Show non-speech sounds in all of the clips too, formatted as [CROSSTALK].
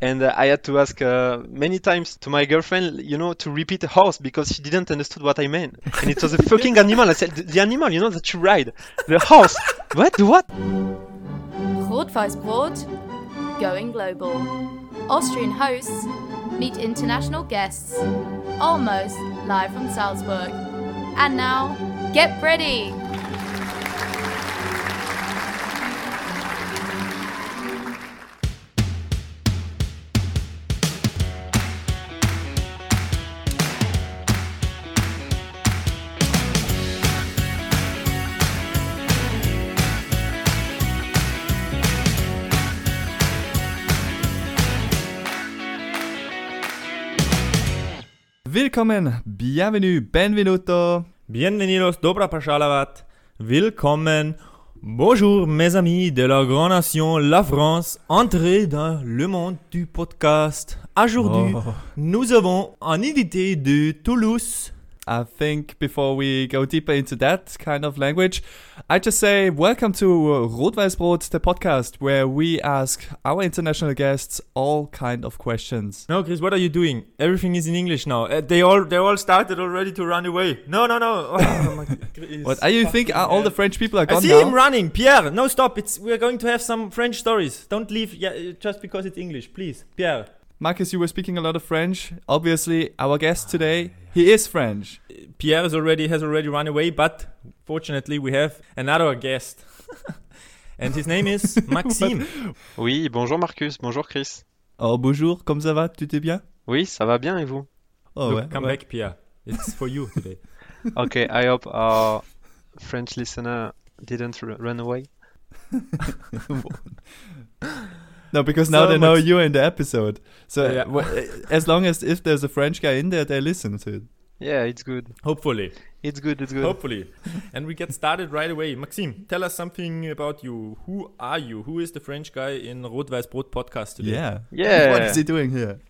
and uh, I had to ask uh, many times to my girlfriend, you know, to repeat a horse because she didn't understood what I meant, and it was a fucking [LAUGHS] animal. I said, "The- the animal, you know, that you ride, the horse. [LAUGHS] what? The what? Rotweißbrot, going global. Austrian hosts meet international guests, almost live from Salzburg. And now, get ready! Willkommen, bienvenue, benvenuto. Bienvenidos, dobra pashalavat. Willkommen. Bonjour mes amis de la grande nation, la France. Entrez dans le monde du podcast. Aujourd'hui, Oh. nous avons un invité de Toulouse. I think before we go deeper into that kind of language, I just say welcome to Rotweißbrot, the podcast where we ask our international guests all kind of questions. No, Chris, what are you doing? Everything is in English now. Uh, they all they all started already to run away. No, no, no. [LAUGHS] Oh, my What are you think? Are all the. French people are I gone see now? him running. Pierre, no, stop. It's we're going to have some French stories. Don't leave yeah, just because it's English, please. Pierre. Marcus, you were speaking a lot of French. Obviously, our guest today, he is French. Pierre is already has already run away, but fortunately we have another guest, [LAUGHS] and his name is [LAUGHS] Maxime. Oui, bonjour Marcus, bonjour Chris. Oh, bonjour, comme ça va? Tu t'es bien? Oui, ça va bien et vous? Oh, Look, ouais, come ouais. back, Pierre. It's for you today. [LAUGHS] Okay, I hope our French listener didn't r- run away. No, because now So they know you're in the episode. So Yeah. wh- as long as if there's a French guy in there, they listen to it. Yeah, it's good. Hopefully, It's good. It's good. hopefully, and we get started right away. Maxime, tell us something about you. Who are you? Who is the French guy in Rot-Weiß-Brot podcast today? Yeah. Yeah. What is he doing here?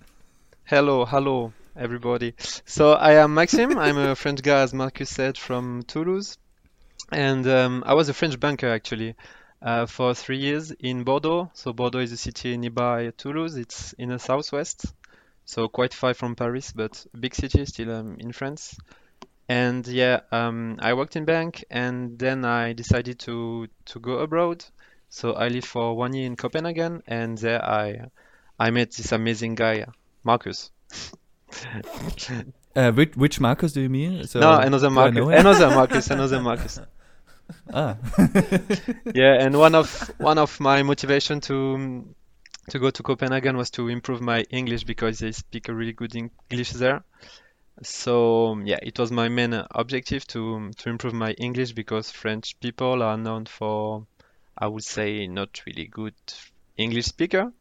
Hello, hello, everybody. So I am Maxime. I'm a French guy, as Marcus said, from Toulouse, and um, I was a French banker actually uh, for three years in Bordeaux. So Bordeaux is a city nearby Toulouse. It's in the southwest, so quite far from Paris, but a big city still um, in France. And yeah, um, I worked in bank, and then I decided to to go abroad. So I lived for one year in Copenhagen, and there I I met this amazing guy, Marcus. [LAUGHS] Uh, which, which Marcus do you mean? So, no, another Marcus. Another Marcus. Another Marcus. [LAUGHS] ah. [LAUGHS] Yeah, and one of one of my motivation to to go to Copenhagen was to improve my English because they speak a really good English there. So yeah, it was my main objective to to improve my English because French people are known for, I would say, not really good English speaker.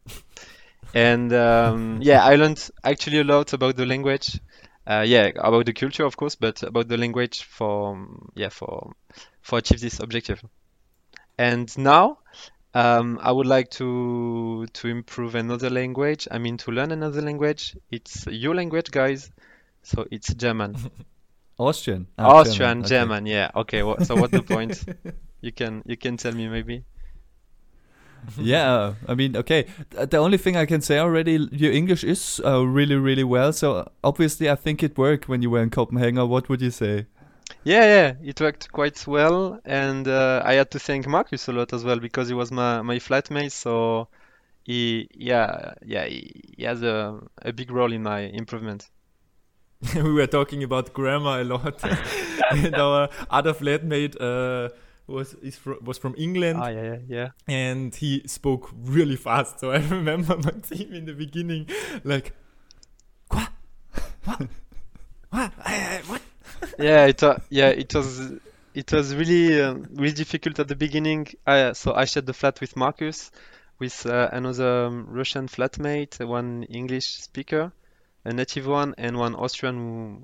And um, yeah, I learned actually a lot about the language. Uh, yeah, about the culture, of course, but about the language for yeah for for achieve this objective. And now, um, I would like to to improve another language. I mean, to learn another language. It's your language, guys. So it's German. [LAUGHS] Austrian. Ah, Austrian, okay. German. Yeah. Okay. Wha so what's the [LAUGHS] point? You can you can tell me maybe. [LAUGHS] yeah, I mean, okay. Th- The only thing I can say already, your English is uh, really, really well. So obviously, I think it worked when you were in Copenhagen. Or what would you say? Yeah, yeah, it worked quite well, and uh, I had to thank Marcus a lot as well because he was my my flatmate. So he, yeah, yeah, he, he has a a big role in my improvement. [LAUGHS] we were talking about grammar a lot, [LAUGHS] and our other flatmate uh, was is fro- was from England. Ah, yeah, yeah, yeah. and he spoke really fast. So I [LAUGHS] remember Maxime in the beginning, like, what, what, what, I- I- what? Yeah, it wa- yeah, it was it was really um, really difficult at the beginning. I, so I shared the flat with Marcus, with uh, another um, Russian flatmate, one English speaker, a native one, and one Austrian who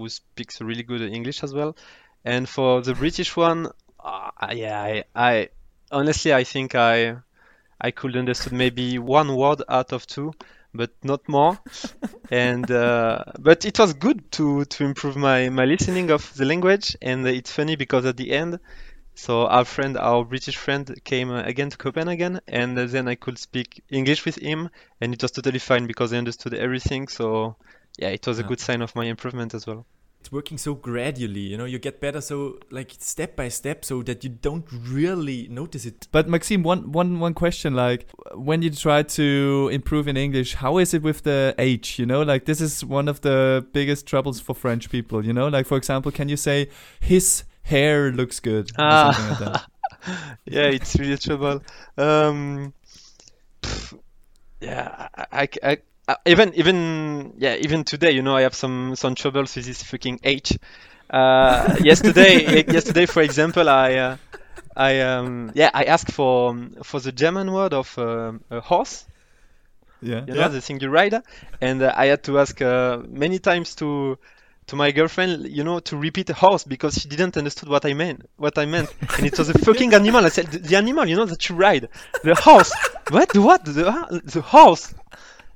who speaks really good English as well. And for the British one, uh, yeah, I, I honestly I think I I could understood maybe one word out of two, but not more. and uh, but it was good to to improve my my listening of the language. And it's funny because at the end, So our friend, our British friend, came uh, again to Copenhagen, and then I could speak English with him, and it was totally fine because I understood everything. So yeah, it was a Yeah. good sign of my improvement as well. It's working so gradually, you know, you get better so like step by step so that you don't really notice it. But Maxime, one, one, one question: like, when you try to improve in English, how is it with the H? You know, like this is one of the biggest troubles for French people. You know, like for example, can you say his hair looks good or Ah. something like that? [LAUGHS] yeah, it's really trouble. Um, pff, yeah, I, I, I- I- even even yeah, even today, you know, I have some some troubles with this fucking H. Uh, [LAUGHS] yesterday, yesterday, for example, I uh, I um yeah, I asked for um, for the German word of um a horse. Yeah. you Yeah. the thing you ride, and uh, I had to ask uh, many times to to my girlfriend, you know, to repeat a horse because she didn't understood what I meant. What I meant, and it was a fucking [LAUGHS] animal. I said, the, the animal, you know, that you ride, the horse. [LAUGHS] what? What? The uh, the horse.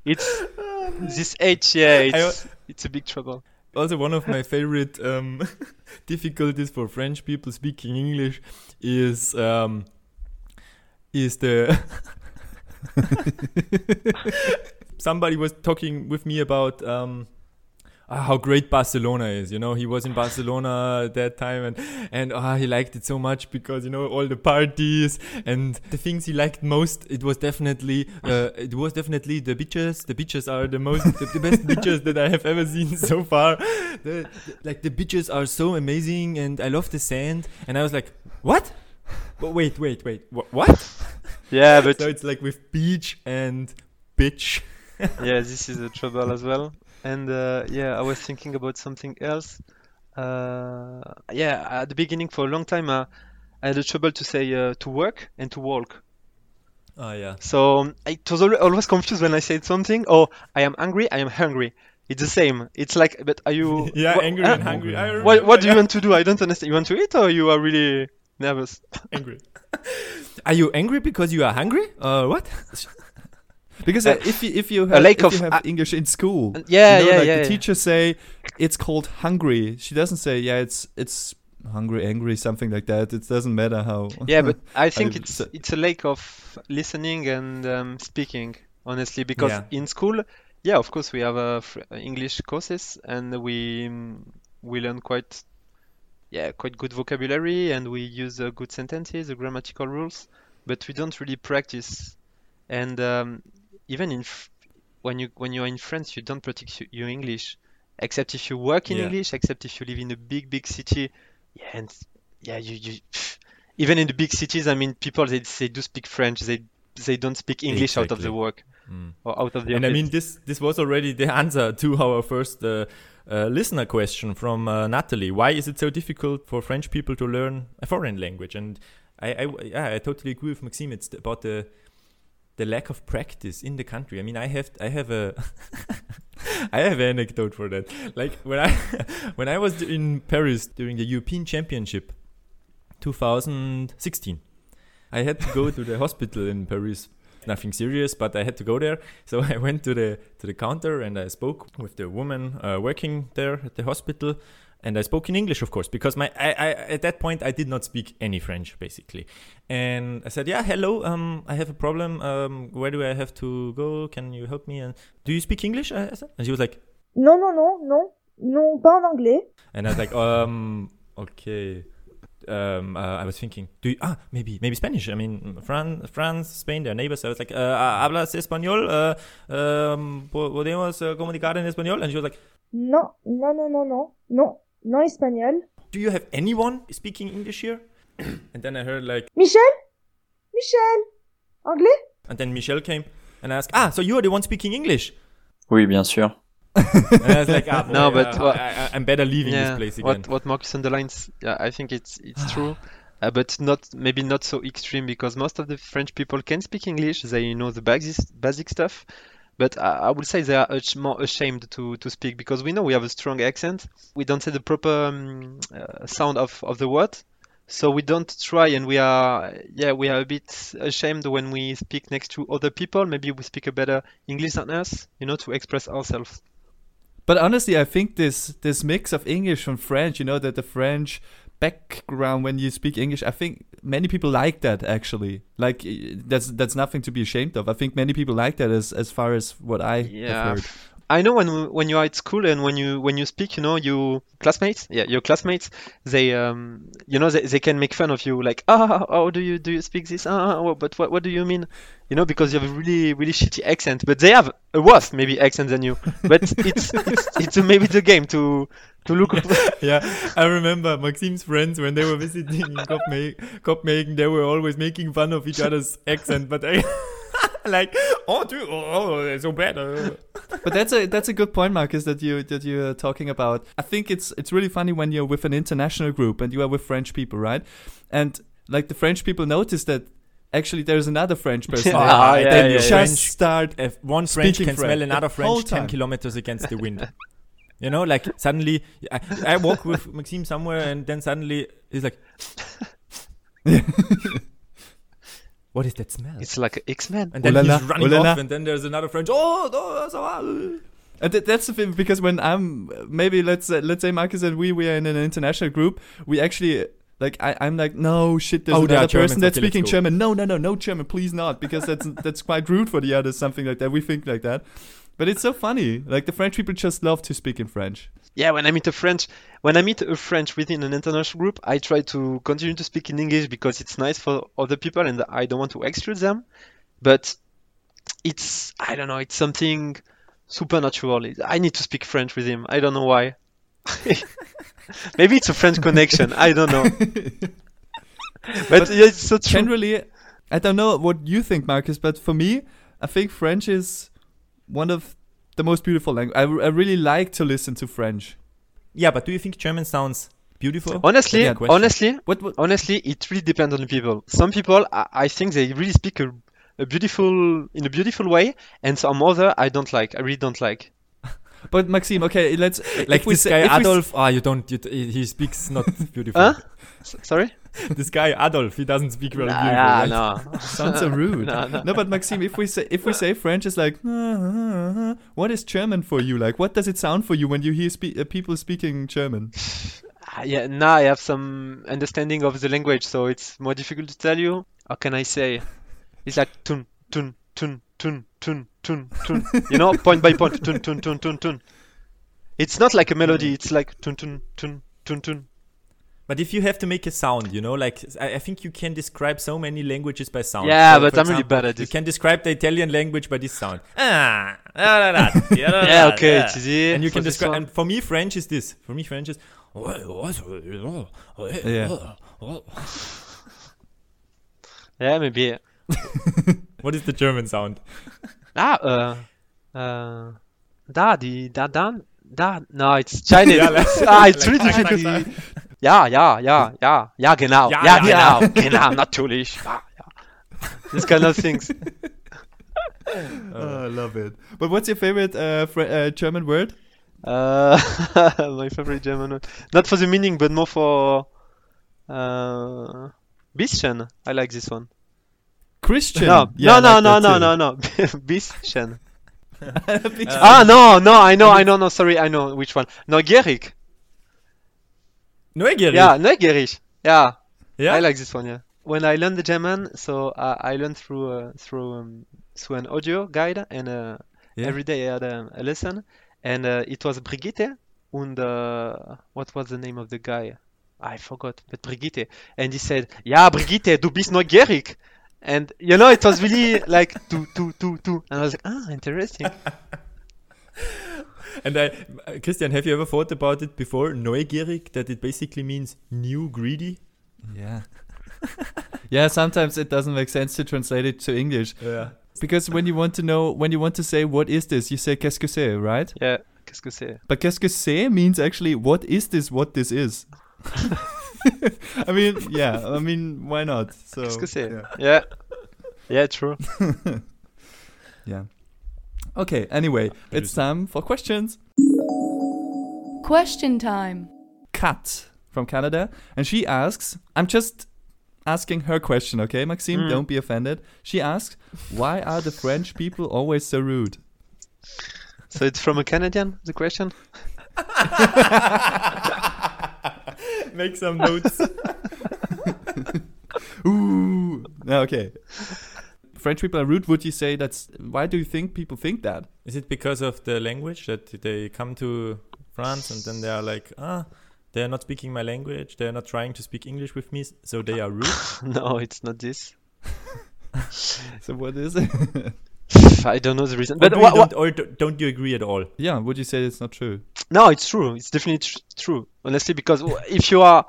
It's [LAUGHS] this H. Yeah, it's it's a big trouble. Also, one of my favorite um, [LAUGHS] difficulties for French people speaking English is um, is the [LAUGHS] somebody was talking with me about um, ah, how great Barcelona is. You know, he was in Barcelona at that time, and and ah, he liked it so much because you know all the parties and the things he liked most. It was definitely uh, it was definitely the beaches. The beaches are the most the, the best [LAUGHS] beaches that I have ever seen so far. The, the- like the beaches are so amazing, and I love the sand. And I was like, what? But wait, wait, wait. Wh- what? Yeah, but so it's like with beach and bitch. yeah, this is a trouble as well. And uh, yeah, I was thinking about something else. Uh, yeah, at the beginning for a long time, uh, I had a trouble to say uh, to work and to walk. Oh yeah. So um, I was always confused when I said something. Oh, I am angry. I am hungry. It's the same. It's like, but are you? [LAUGHS] yeah, wha- angry uh, and hungry. I What remember, What do you want to do? I don't understand. You want to eat or you are really nervous? angry? [LAUGHS] are you angry because you are hungry? Uh, what? [LAUGHS] Because uh, if you if you have, if of- you have uh, English in school, Yeah, you know, yeah, like yeah. the yeah. teachers say it's called hungry. She doesn't say yeah, it's it's hungry, angry, something like that. It doesn't matter how. Yeah, but [LAUGHS] I think I- it's it's a lack of listening and um, speaking, honestly, because Yeah. in school, yeah, of course we have uh, English courses and we mm, we learn quite yeah quite good vocabulary and we use uh, good sentences, the grammatical rules, but we don't really practice. And um, even in when you when you are in France, you don't practice your English, except if you work in Yeah. English, except if you live in a big big city. Yeah, and yeah, you you [SIGHS] even in the big cities, I mean, people they, they do speak French. They they don't speak English out of the work Mm. or out of the And I mean, this this was already the [LAUGHS] answer to our first uh, uh, listener question from uh, Natalie. Why is it so difficult for French people to learn a foreign language? And I, I yeah, I totally agree with Maxime. It's about the the lack of practice in the country. I mean, I have I have a [LAUGHS] I have an anecdote for that. Like when I [LAUGHS] when I was in Paris during the European Championship, 2016, I had to go to the hospital in Paris. Nothing serious, but I had to go there. So [LAUGHS] I went to the to the counter and I spoke with the woman uh, working there at the hospital, and I spoke in English, of course, because my I, I at that point I did not speak any French basically, and I said, "Yeah, hello, um, I have a problem. Um, where do I have to go? Can you help me?" And do you speak English? I said, and she was like, "No, no, no, no, no, pas en anglais. and I was like, um, okay. Um, uh, I was thinking, do you, ah, maybe, maybe Spanish. I mean, France, France, Spain, they're neighbors. I was like, uh, hablas español? Uh, um, podemos uh, comunicar en español? And she was like, no, no, no, no, no, Non, non espagnol. do you have anyone speaking English here? [CLEARS THROAT] and then I heard like, Michel Michel Anglais and then Michel came and asked, ah, so you are the one speaking English? Oui, bien sûr. [LAUGHS] And I was like, ah, boy, No, but uh, what- I, I, I'm better leaving yeah, this place again. what what Marcus underlines, yeah, I think it's it's true, uh, but not maybe not so extreme because most of the French people can speak English. They know the basic basic stuff, but I, would say they are more ashamed to to speak because we know we have a strong accent. We don't say the proper um, uh, sound of of the word. So we don't try, and we are, yeah, we are a bit ashamed when we speak next to other people. Maybe we speak a better English than us, you know, to express ourselves. But honestly, I think this this mix of English and French, you know, that the French background when you speak English. I think many people like that actually. Like that's that's nothing to be ashamed of. I think many people like that as as far as what I Yeah, have heard. I know when when you're at school and when you when you speak, you know, you classmates, yeah, your classmates, they um, you know, they, they can make fun of you, like, ah, how do you do you speak this? Ah, well, but what what do you mean? You know, because you have a really really shitty accent, but they have a worse maybe accent than you. But [LAUGHS] it's it's it's maybe the game to to look. [LAUGHS] yeah, I remember Maxime's friends when they were visiting in Copenhagen, Copenhagen they were always making fun of each other's accent, but I [LAUGHS] like, oh, dude, oh, oh, they're so bad. uh." but that's a that's a good point, Marcus, that you that you're talking about. I think it's it's really funny when you're with an international group and you are with French people, right? And like the French people notice that actually there's another French [LAUGHS] person Yeah, Ah, yeah, then yeah, just. French- start If one French Speaking can smell another French 10 kilometers against the wind. [LAUGHS] You know, like suddenly I, I walk with Maxime somewhere and then suddenly he's like, What is that smell? It's like X Men. and then Oh la la, he's running oh la la. off, and then there's another French. Oh, no, ça va." And th- that's the thing because when I'm maybe let's uh, let's say Marcus and we we are in an international group, we actually like I, I'm like no shit. There's Oh, there another person that's okay, speaking. German. No, no, no, no German, please not, because that's [LAUGHS] that's quite rude for the others. Something like that. We think like that, but it's so funny. Like the French people just love to speak in French. Yeah, when I meet a French, when I meet a French within an international group, I try to continue to speak in English because it's nice for other people and I don't want to exclude them. But it's, I don't know, it's something supernatural. I need to speak French with him. I don't know why. [LAUGHS] Maybe it's a French connection. I don't know. [LAUGHS] But, yeah, it's so true. Generally, I don't know what you think, Marcus, but for me, I think French is one of the most beautiful language. I, r- I really like to listen to French. Yeah, but do you think German sounds beautiful? Honestly, Yeah, honestly, What, what honestly, it really depends on the people. Some people, I, I think they really speak a, a beautiful, in a beautiful way, and some other I don't like. I really don't like. [LAUGHS] but Maxime, okay, let's Like we this say, guy if we s- Adolf. Ah, you don't. You, t- he speaks not [LAUGHS] beautiful. Huh? S- sorry? This guy Adolf, he doesn't speak very Nah, beautiful. yeah, right? no. Sounds so rude. No, no. No, but Maxime, if we say if we say French is like, what is German for you? Like, what does it sound for you when you hear spe- uh, people speaking German? Ah, Yeah, now I have some understanding of the language, so it's more difficult to tell you. How can I say? It's like tun, tun, tun, tun, tun, tun, tun. You know, point by point, tun, tun, tun, tun, tun. It's not like a melody. It's like tun, tun, tun, tun, tun. But if you have to make a sound, you know, like I, I think you can describe so many languages by sound. Yeah, So, but I'm really bad at this. You can describe the Italian language by this sound. Ah, Yeah, okay, da. it's easy. And you can describe. And for me, French is this. For me, French is. Yeah. Yeah, maybe. [LAUGHS] What is the German sound? Ah, uh, uh, da, di, da, dan, da. No, it's Chinese. Yeah, like- ah, it's [LAUGHS] really like- difficult. Ja, ja, ja, ja, ja, genau. Ja, Ja, ja, genau, genau, natürlich. Ja, ja. This kind of things. Oh, I love it. But what's your favorite uh, fr- uh, German word? Uh, [LAUGHS] my favorite German word. Not for the meaning, but more for uh, bisschen. I like this one. Christian. No, Yeah, no, no, like no, no, no, no. [LAUGHS] bisschen. [LAUGHS] Big- ah, no, no, I know, I know, no, sorry, I know which one. Neugierig. Neugierig. Yeah, neugierig. Yeah. Yeah. I like this one, yeah. When I learned the German, so uh, I learned through uh, through um, through an audio guide, and uh, Yeah. every day I had a, a lesson, and uh, it was Brigitte, and uh, what was the name of the guy? I forgot, but Brigitte, and he said, "Ja, Brigitte, du bist neugierig," and you know, it was really like tu tu tu tu, and I was like, ah, interesting. [LAUGHS] And I, uh, Christian, have you ever thought about it before? Neugierig, that it basically means new greedy. Yeah. [LAUGHS] yeah, sometimes it doesn't make sense to translate it to English Yeah. because when you want to know, when you want to say what is this, you say qu'est-ce que c'est, right? yeah, qu'est-ce que c'est? But qu'est-ce que c'est means actually what is this, what this is. [LAUGHS] I mean, yeah, I mean, why not? So, Qu'est-ce que c'est? yeah. Yeah, yeah, true. [LAUGHS] yeah. Okay, anyway, it's time for questions. Question time. Kat from Canada, and she asks, I'm just asking her question, okay, Maxime? Mm. Don't be offended. She asks, why are the French people always so rude? So it's from a Canadian, the question? [LAUGHS] Make some notes. [LAUGHS] Ooh. Okay. French people are rude. Would you say that's why do you think people think that? Is it because of the language that they come to France and then they are like, ah, they are not speaking my language. They are not trying to speak English with me, so they are rude. [LAUGHS] No, it's not this. [LAUGHS] So what is it? [LAUGHS] I don't know the reason. Or, But do what, don't, or do- don't you agree at all? yeah, would you say it's not true? No, it's true. It's definitely tr- true. Honestly, because if you are,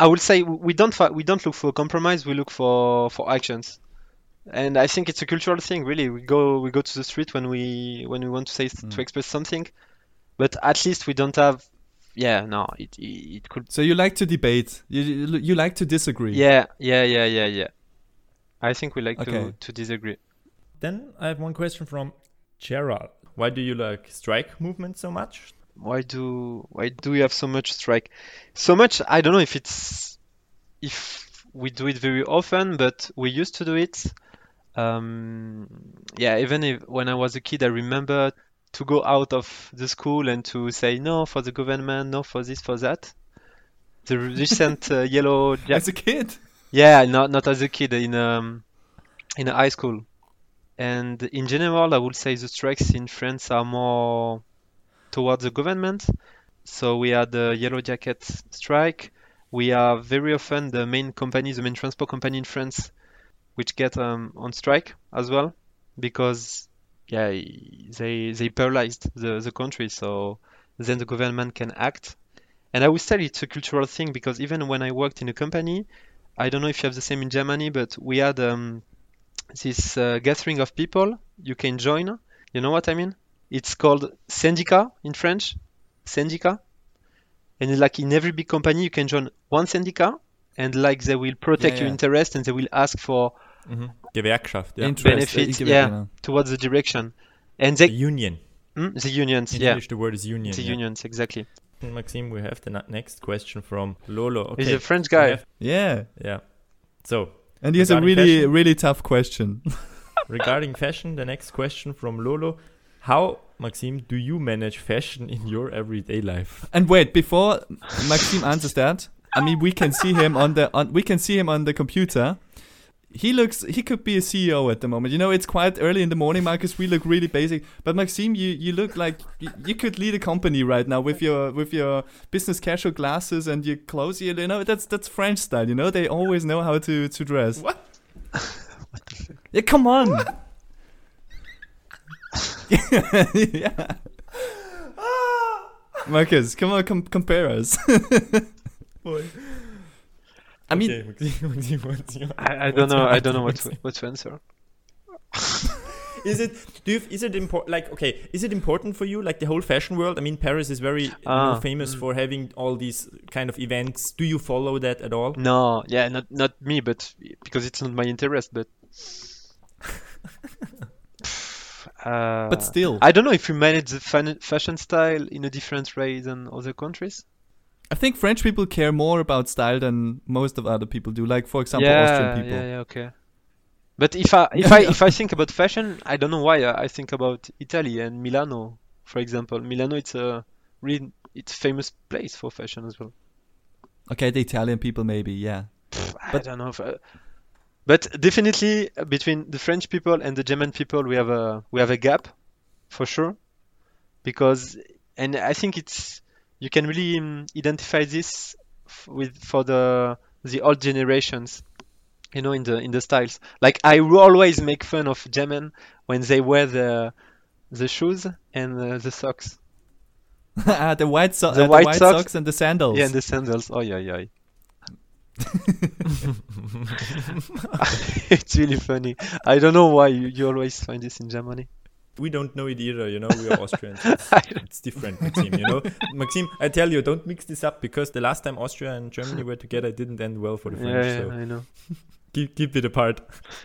I would say we don't fi- we don't look for compromise. We look for for actions, and I think it's a cultural thing. Really, we go we go to the street when we when we want to say Mm. to express something, but at least we don't have. Yeah, no, it it, it could. So you like to debate. You you, you like to disagree. Yeah, yeah, yeah, yeah, yeah. I think we like to Okay. to disagree. Then I have one question from Gerald. Why do you like strike movement so much? why do why do we have so much strike so much i don't know if it's if we do it very often but we used to do it um yeah even if when i was a kid i remember to go out of the school and to say no for the government no for this for that the [LAUGHS] recent uh, yellow jack As a kid. yeah, not not as a kid in um in a high school. And in general, I would say the strikes in France are more towards the government. So we had the Yellow Jacket strike. We are very often the main company, the main transport company in France, which get um, on strike as well, because yeah, they they paralyzed the the country. So then the government can act. And I would say it's a cultural thing because even when I worked in a company, I don't know if you have the same in Germany, but we had um, this uh, gathering of people you can join. You know what I mean? It's called syndicat in French, syndicat. And like in every big company, you can join one syndicat, and like they will protect Yeah, your interest and they will ask for Mm-hmm. Gewerkschaft, yeah. Benefits, yeah. towards the direction. And The union. Hmm? the unions, In yeah, English, the word is union. the yeah. unions exactly. Maxime, we have the na- next question from Lolo. Okay. He's a French guy. have- Yeah. yeah. So, And he has a really fashion? really tough question. [LAUGHS] [LAUGHS] regarding fashion, the next question from Lolo. How, Maxime, do you manage fashion in your everyday life? And wait, before Maxime answers that, I mean we can see him on the on we can see him on the computer. He looks he could be a CEO at the moment. You know, it's quite early in the morning, Marcus. We look really basic. But Maxime, you, you look like you, you could lead a company right now with your with your business casual glasses and your clothes. You know, that's that's French style. You know, they always know how to to dress. What? [LAUGHS] Yeah, come on. [LAUGHS] yeah. [LAUGHS] Ah! Marcus, come on, com- compare us. I mean, okay, Maxime, Maxime, what's I, I don't know. I don't know what to, what to answer. [LAUGHS] Is it? Do you? Is it important? Like, okay, is it important for you? Like the whole fashion world. I mean, Paris is very you know, Ah, famous mm. for having all these kind of events. Do you follow that at all? No, yeah, not not me, but because it's not my interest. But [LAUGHS] uh, but still, I don't know if you manage the fan- fashion style in a different way than other countries. I think French people care more about style than most of other people do. Like, for example, yeah, Austrian people. yeah, yeah, okay. But if I if [LAUGHS] I if I think about fashion, I don't know why I I think about Italy and Milano, for example. Milano, it's a really it's famous place for fashion as well. Okay, the Italian people maybe, yeah. I But- don't know if I, but definitely uh, between the French people and the German people we have a we have a gap for sure because and I think it's you can really um, identify this f- with for the the old generations you know in the in the styles. Like I always make fun of German when they wear the the shoes and uh, the socks. [LAUGHS] Ah, the white, so- The uh, white white socks- socks and the sandals. yeah and the sandals. Oh yeah yeah. [LAUGHS] [LAUGHS] It's really funny. I don't know why you, you always find this in Germany We don't know it either. You know, we are [LAUGHS] Austrians. It's, it's different, Maxime. You know, [LAUGHS] Maxime. I tell you, don't mix this up because the last time Austria and Germany were together, it didn't end well for the French. yeah, so I know [LAUGHS] keep keep it apart.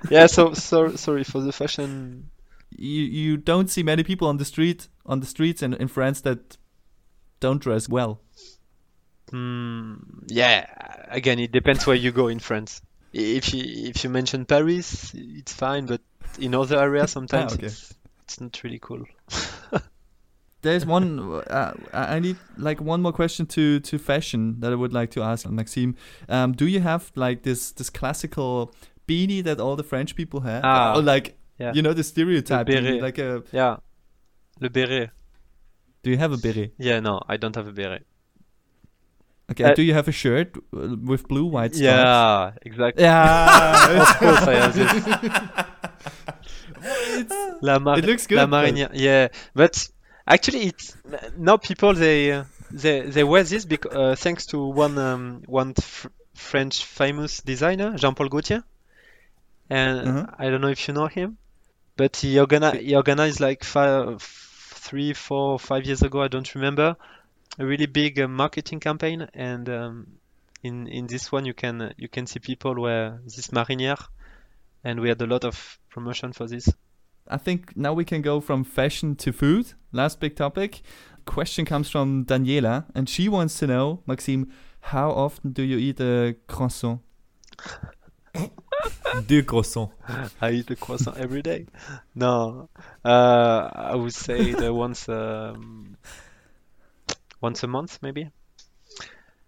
yeah so, so sorry for the fashion You you don't see many people on the street on the streets in, in France that don't dress well. Hmm, yeah again it depends where you go in France if you if you mention Paris it's fine but in other areas sometimes Ah, okay. it's, it's not really cool [LAUGHS] there's one. Uh, I need like one more question to to fashion that I would like to ask Maxime. Um, do you have like this this classical beanie that all the French people have? Ah, or like yeah. you know the stereotype beanie, like a. Yeah. Le béret. Do you have a beret? Yeah, no, I don't have a béret. Okay. Uh, do you have a shirt with blue white stripes? Yeah, exactly. Yeah. [LAUGHS] of course I have [LAUGHS] this. La mar- It looks La good, but- Yeah, but actually, it's now people they they they wear this because uh, thanks to one um, one fr- French famous designer Jean-Paul Gaultier, and Uh-huh. I don't know if you know him, but he organi- he organized like five, three, four, five years ago. I don't remember a really big uh, marketing campaign, and um, in in this one you can uh, you can see people wear this marinière, and we had a lot of promotion for this. I think now we can go from fashion to food. Last big topic. Question comes from Daniela, and she wants to know, Maxime, how often do you eat a croissant? [LAUGHS] Deux croissants. I eat a croissant every day. No, uh, I would say the once um, once a month maybe.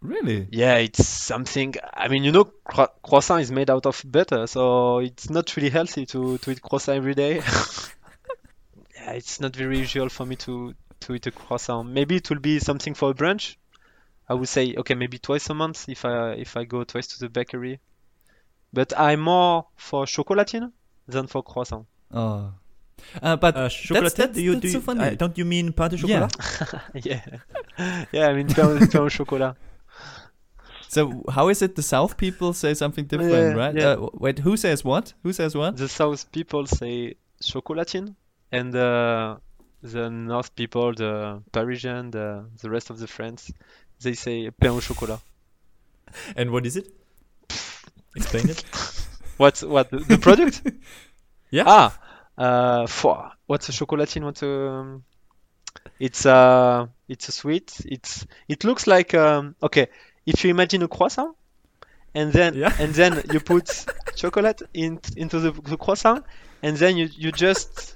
Really? Yeah, it's something. I mean, you know, cro- croissant is made out of butter, so it's not really healthy to to eat croissant every day. [LAUGHS] yeah, it's not very usual for me to to eat a croissant. Maybe it will be something for a brunch. I would say okay, maybe twice a month if I if I go twice to the bakery. But I'm more for chocolatine than for croissant. Oh. Uh, but Uh, that's, chocolate? that's, do you, that's do so you, funny. uh, don't you mean pain de Yeah. chocolat? [LAUGHS] yeah, yeah. I mean, pain, pain au chocolat. So how is it the South people say something different, Yeah, right? yeah. Uh, wait, who says what? Who says what? The South people say chocolatine, and uh, the North people, the Parisian, the the rest of the French, they say pain au chocolat. And what is it? Explain it. [LAUGHS] What's what the, the product? [LAUGHS] Yeah. Ah, uh, for what's a chocolatine? What's a um, it's uh it's a sweet. It's it looks like um okay. If you imagine a croissant, and then Yeah. and then you put chocolate in into the, the croissant, and then you you just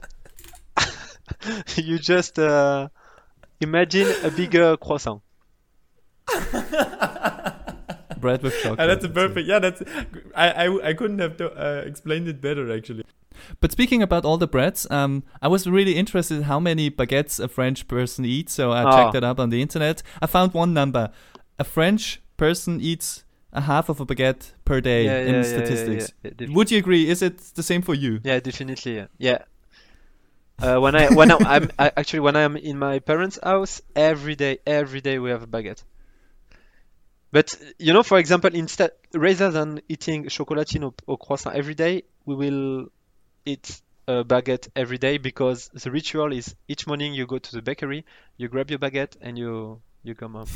[LAUGHS] you just uh, imagine a bigger croissant. [LAUGHS] Bread with chocolate. And that's a perfect. Yeah, that's. I I, I couldn't have to, uh, explained it better actually. But speaking about all the breads, um, I was really interested in how many baguettes a French person eats. So I Ah. checked that up on the internet. I found one number: a French person eats a half of a baguette per day Yeah, in yeah, statistics. yeah, Would you agree? Is it the same for you? Yeah, definitely. Yeah. yeah. Uh, when I when I'm I, actually when I'm in my parents' house, every day, every day we have a baguette. But you know, for example, instead rather than eating chocolatine or, or croissant every day, we will eat a baguette every day because the ritual is each morning you go to the bakery, you grab your baguette, and you you come up.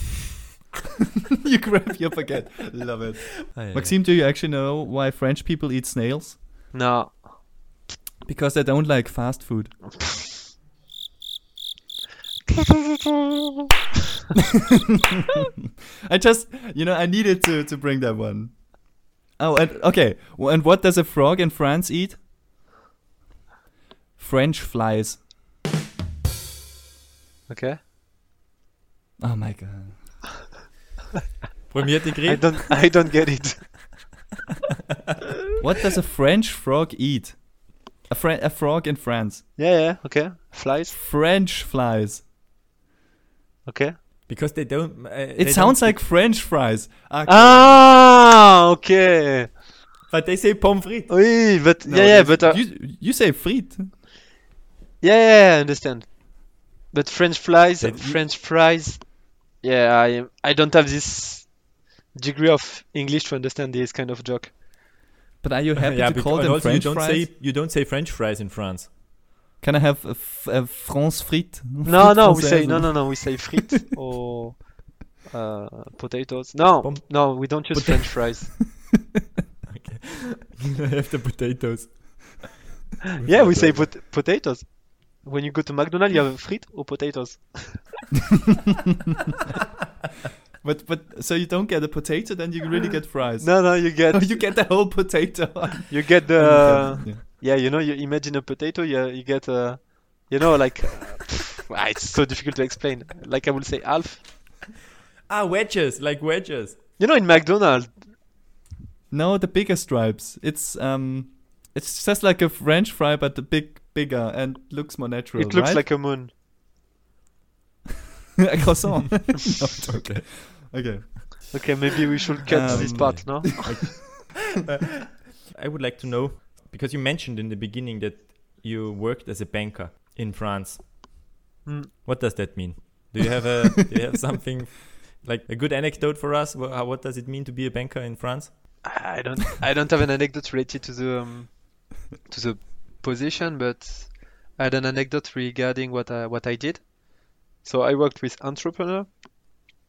[LAUGHS] you grab your baguette. Love it. Ah, Maxime, do you actually know why French people eat snails? No, Because they don't like fast food. [LAUGHS] I just, you know, I needed to to bring that one. Oh, and okay. And what does a frog in France eat? French flies. okay. Oh my god. [LAUGHS] Premier I don't I don't get it. What does a French frog eat? A, fr- a frog in France. Yeah, yeah. Okay. Flies. French flies. Okay. Because they don't. Uh, It sounds like French fries. Okay. Ah, okay. But they say pommes frites. Oui, but No, yeah, yeah, but uh, you you say frites. yeah, yeah, I understand. But French fries, But French fries. Yeah, I I don't have this degree of English to understand this kind of joke. But are you [LAUGHS] happy yeah, to call them also French you don't fries? say you don't say French fries in France. Can I have a, f- a France frite? No, no, we say no, no, no, we say frites [LAUGHS] or uh, potatoes. No, Pom- no, we don't use Pot- French fries. [LAUGHS] Okay. I have the potatoes. Yeah, we say pot- potatoes. When you go to McDonald's, you have frites or potatoes. [LAUGHS] But but so you don't get a potato, then you really get fries. No, no, you get Oh, [LAUGHS] you get the whole potato. [LAUGHS] you get Uh, the Yeah, you know, you imagine a potato, you, you get a, you know, like, uh, Ah, it's so difficult to explain. Like I will say half. Ah, wedges, like wedges. You know, in McDonald's, No, the bigger stripes. It's um, it's just like a French fry, but the big, bigger and looks more natural. it looks right? like a moon. [LAUGHS] a croissant. [LAUGHS] [LAUGHS] no, Okay. okay. Okay, maybe we should cut this Um, part, no? I would like to know because you mentioned in the beginning that you worked as a banker in France. Hmm. What does that mean? Do you have a do you have something like a good anecdote for us? What does it mean to be a banker in France? I don't I don't have an anecdote related to the um, to the position, but I had an anecdote regarding what I what I did. So I worked with entrepreneur,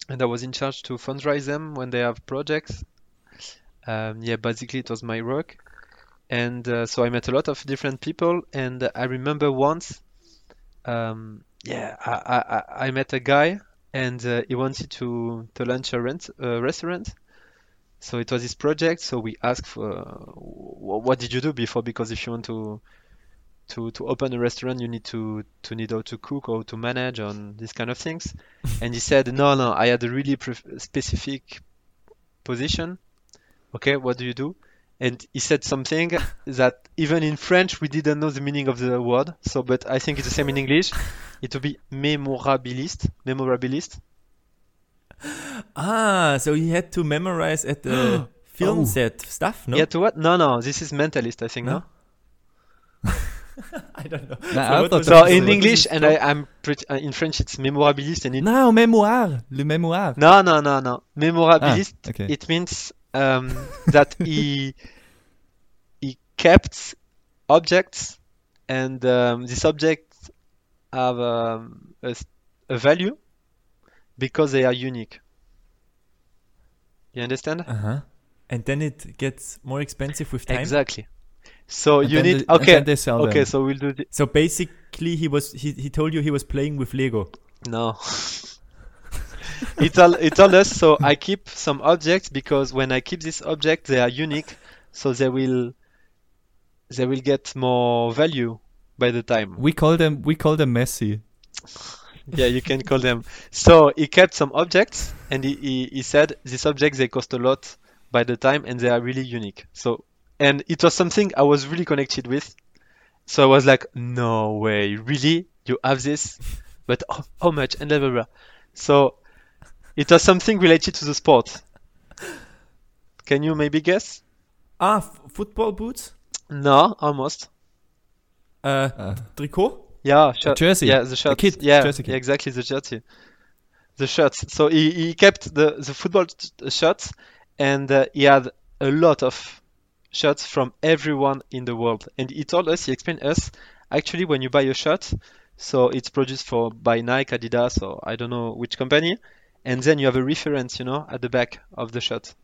and I was in charge to fundraise them when they have projects. Um, yeah, basically it was my work, and uh, so I met a lot of different people, and I remember once, um, yeah, I, I I- met a guy, and uh, he wanted to to launch a rent restaurant. So it was his project. So we asked for wh- what did you do before? Because if you want to to to open a restaurant, you need to to need how to cook or to manage on these kind of things. [LAUGHS] And he said, no, no, I had a really pref- specific position. Okay, what do you do? And he said something [LAUGHS] that even in French we didn't know the meaning of the word. So, but I think it's the same in English. [LAUGHS] It would be memorabiliste, memorabiliste. Ah, so he had to memorize at the [GASPS] film Oh. set stuff. No, Yeah, to what? No, no, this is mentalist, I think. No? no? [LAUGHS] I don't know. I thought So in English, and? I, I'm pretty uh, in French. It's memorabiliste, and it No, mémoire. Le mémoire. no, no, no, no. Memorabiliste. Ah, okay. It means um, that he [LAUGHS] he kept objects, and um, these objects have um, a, a value because they are unique. You understand? Uh-huh. And then it gets more expensive with time. Exactly. So And you need and okay. they sell Okay, them. so we'll do the, So basically, he was he, he told you he was playing with Lego. No. he told he told us so I keep some objects because when I keep this object they are unique, so they will they will get more value by the time. We call them. We call them messy. Yeah, you can call them. So he kept some objects and he, he, he said these objects they cost a lot by the time and they are really unique. So and it was something I was really connected with. So I was like, no way, really? You have this? But how, how much? And blah blah blah. So it was something related to the sport. Can you maybe guess? Ah, f- football boots. No, almost. Uh, Uh, tricot. Yeah, shirt. jersey. Yeah, the shirt. kit, Yeah, jersey kit. yeah, exactly the jersey. The shirts. So he, he kept the the football t- shirts, and uh, he had a lot of shirts from everyone in the world. And he told us, he explained us, actually when you buy a shirt, so it's produced for by Nike, Adidas, or I don't know which company, and then you have a reference, you know, at the back of the shirt.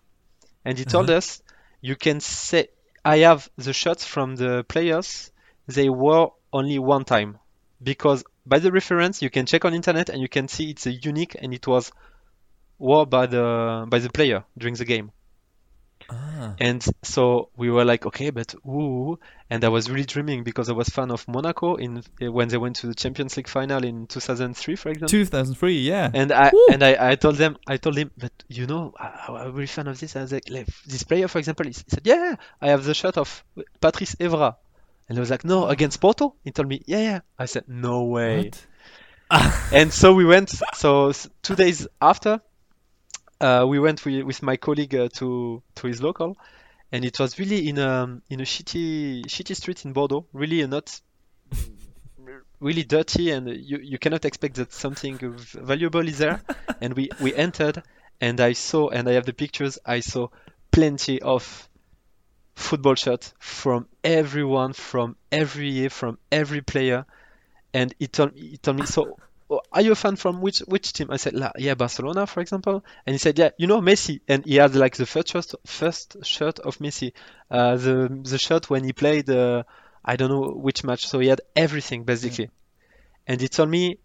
And he told uh-huh. us, you can say, I have the shirts from the players they wore only one time because by the reference you can check on internet and you can see it's a unique and it was wore by the by the player during the game Ah. and so we were like okay but ooh and i was really dreaming because i was fan of monaco in when they went to the champions league final in 2003 for example 2003. Yeah. and I Woo. and I, I told them I told him but you know I, I'm really fan of this. I was like, like this player for example. He said yeah I have the shirt of Patrice Evra, and I was like no against Porto. He told me yeah yeah. I said no way. [LAUGHS] And so we went. So two days after, uh, we went with, with my colleague uh, to to his local, and it was really in a in a shitty shitty street in Bordeaux. Really not really dirty, and you you cannot expect that something valuable is there. [LAUGHS] and we we entered, and I saw, and I have the pictures. I saw plenty of football shirts from everyone, from every year, from every player and he told he told me so oh, are you a fan from which which team? I said yeah barcelona for example. And he said yeah you know messi. And he had like the first shirt, first shirt of messi uh, the the shirt when he played uh, i don't know which match. So he had everything basically. And he told me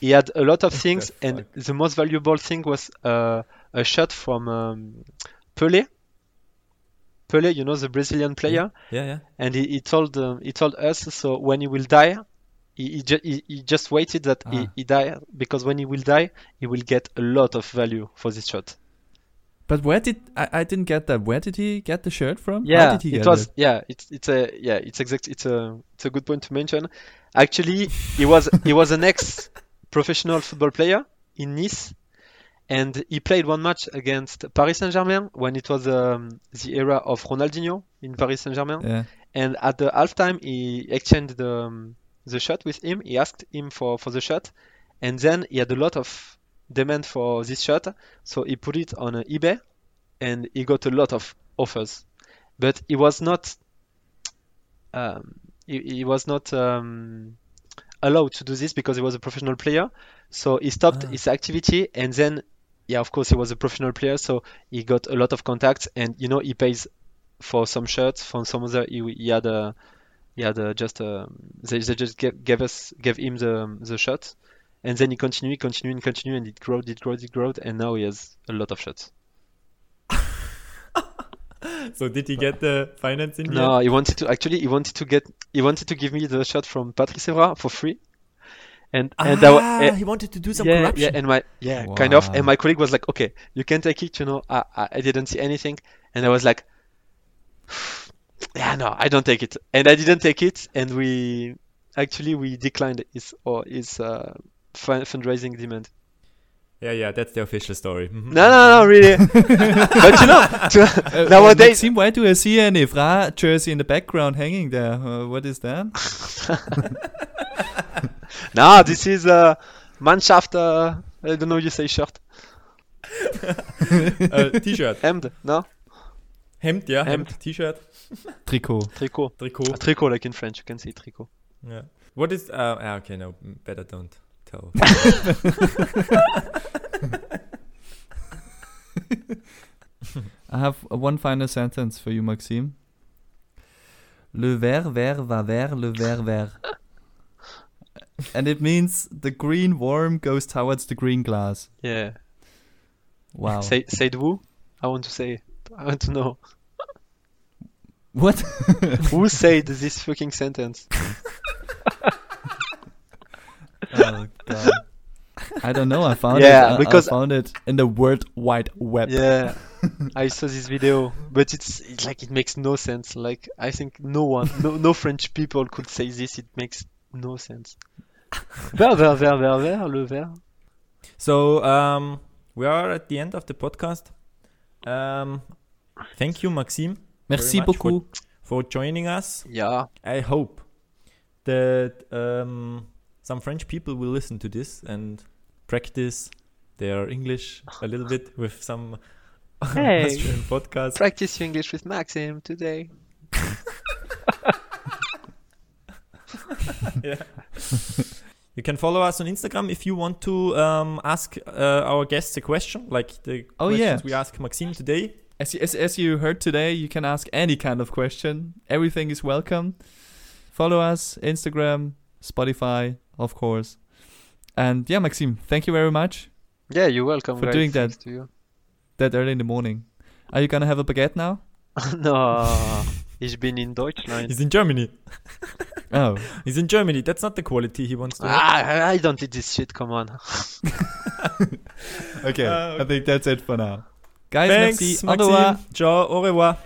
he had a lot of [LAUGHS] things. And the most valuable thing was uh, a shirt from um, Pelé. Pelé you know the brazilian player. Yeah, yeah. and he, he told um, he told us so when he will die He, he, he, he just waited that Ah. he, he die because when he will die, he will get a lot of value for this shot. But where did I, I didn't get that? Where did he get the shirt from? Yeah, did he it was it? yeah, it's it's a yeah, it's exact it's a it's a good point to mention. Actually, he was he was an ex [LAUGHS] professional football player in Nice and he played one match against Paris Saint-Germain when it was um, the era of Ronaldinho in Paris Saint-Germain Yeah. and at the halftime he exchanged the um, the shot with him. He asked him for for the shot and then he had a lot of demand for this shot so he put it on uh, eBay and he got a lot of offers but he was not um, he, he was not um, allowed to do this because he was a professional player so he stopped Ah. his activity and then yeah of course he was a professional player so he got a lot of contacts and you know he pays for some shirts for some other he, he had a he had just a, they, they just gave, gave us gave him the the shot and then he continued continued and continued and it growed it growed it growed and now he has a lot of shots [LAUGHS] So did he get the financing? No, end? he wanted to actually he wanted to get he wanted to give me the shot from Patrice Evra for free. And and I, wa- Ah, eh, he wanted to do some yeah, corruption. yeah, and my yeah, kind of. And my colleague was like, "Okay, you can take it, you know. I I, I didn't see anything." And I was like, "Yeah, no, I don't take it." And I didn't take it, and we actually we declined his or his uh, fun, fundraising demand. Yeah, yeah, that's the official story. Mhm. No, no, no, really. [LAUGHS] but you know, to, Uh, [LAUGHS] nowadays Maxime, why do I see an Evra jersey in the background hanging there? Uh, what is that? [LAUGHS] no, this is uh, Mannschaft. Uh, I don't know. You say shirt, uh, T-Shirt. hemd, no, Hemd, yeah, Hemd. Hemd. T-Shirt. [LAUGHS] Trikot. tricot. Trikot. Tricot, like in French, you can say tricot. Yeah. What is? Uh, ah, okay, no, better don't tell. [LAUGHS] I have uh, one final sentence for you, Maxime. Le ver vert va vers le verre vert. [LAUGHS] and it means the green worm goes towards the green glass. Yeah. Wow. Say say it who? I want to say. I want to know what? [LAUGHS] who said this fucking sentence. [LAUGHS] oh, God. I don't know. I found Yeah, it. I- I, found it in the World Wide Web. Yeah, [LAUGHS] I saw this video, but it's, it's like it makes no sense. Like I think no one, no no French people could say this. It makes no sense. Vert, vert, vert, vert, vert, le vert. so um, we are at the end of the podcast. Um, thank you, Maxime, Merci much for- beaucoup. for joining us. Yeah. I hope that um, some French people will listen to this and practice their English a little bit with some [LAUGHS] Hey. Austrian podcasts. Practice your English with Maxim today. [LAUGHS] [LAUGHS] yeah. You can follow us on Instagram if you want to um, ask uh, our guests a question, like the Oh, questions yeah. we asked Maxime today. As you, as, as you heard today, you can ask any kind of question. Everything is welcome. Follow us, Instagram, Spotify, of course. And yeah, Maxime, thank you very much. Yeah, you're welcome. For guys. doing that. To you. That early in the morning. Are you gonna have a baguette now? [LAUGHS] no, [LAUGHS] ich bin in Deutschland. He's in Germany. [LAUGHS] Oh, [LAUGHS] He's in Germany. That's not the quality he wants to have. Ah, I I don't eat this shit. Come on. [LAUGHS] okay. [LAUGHS] Uh, I think that's it for now. Guys, Thanks, merci. Au revoir. Maxime. Ciao, au revoir.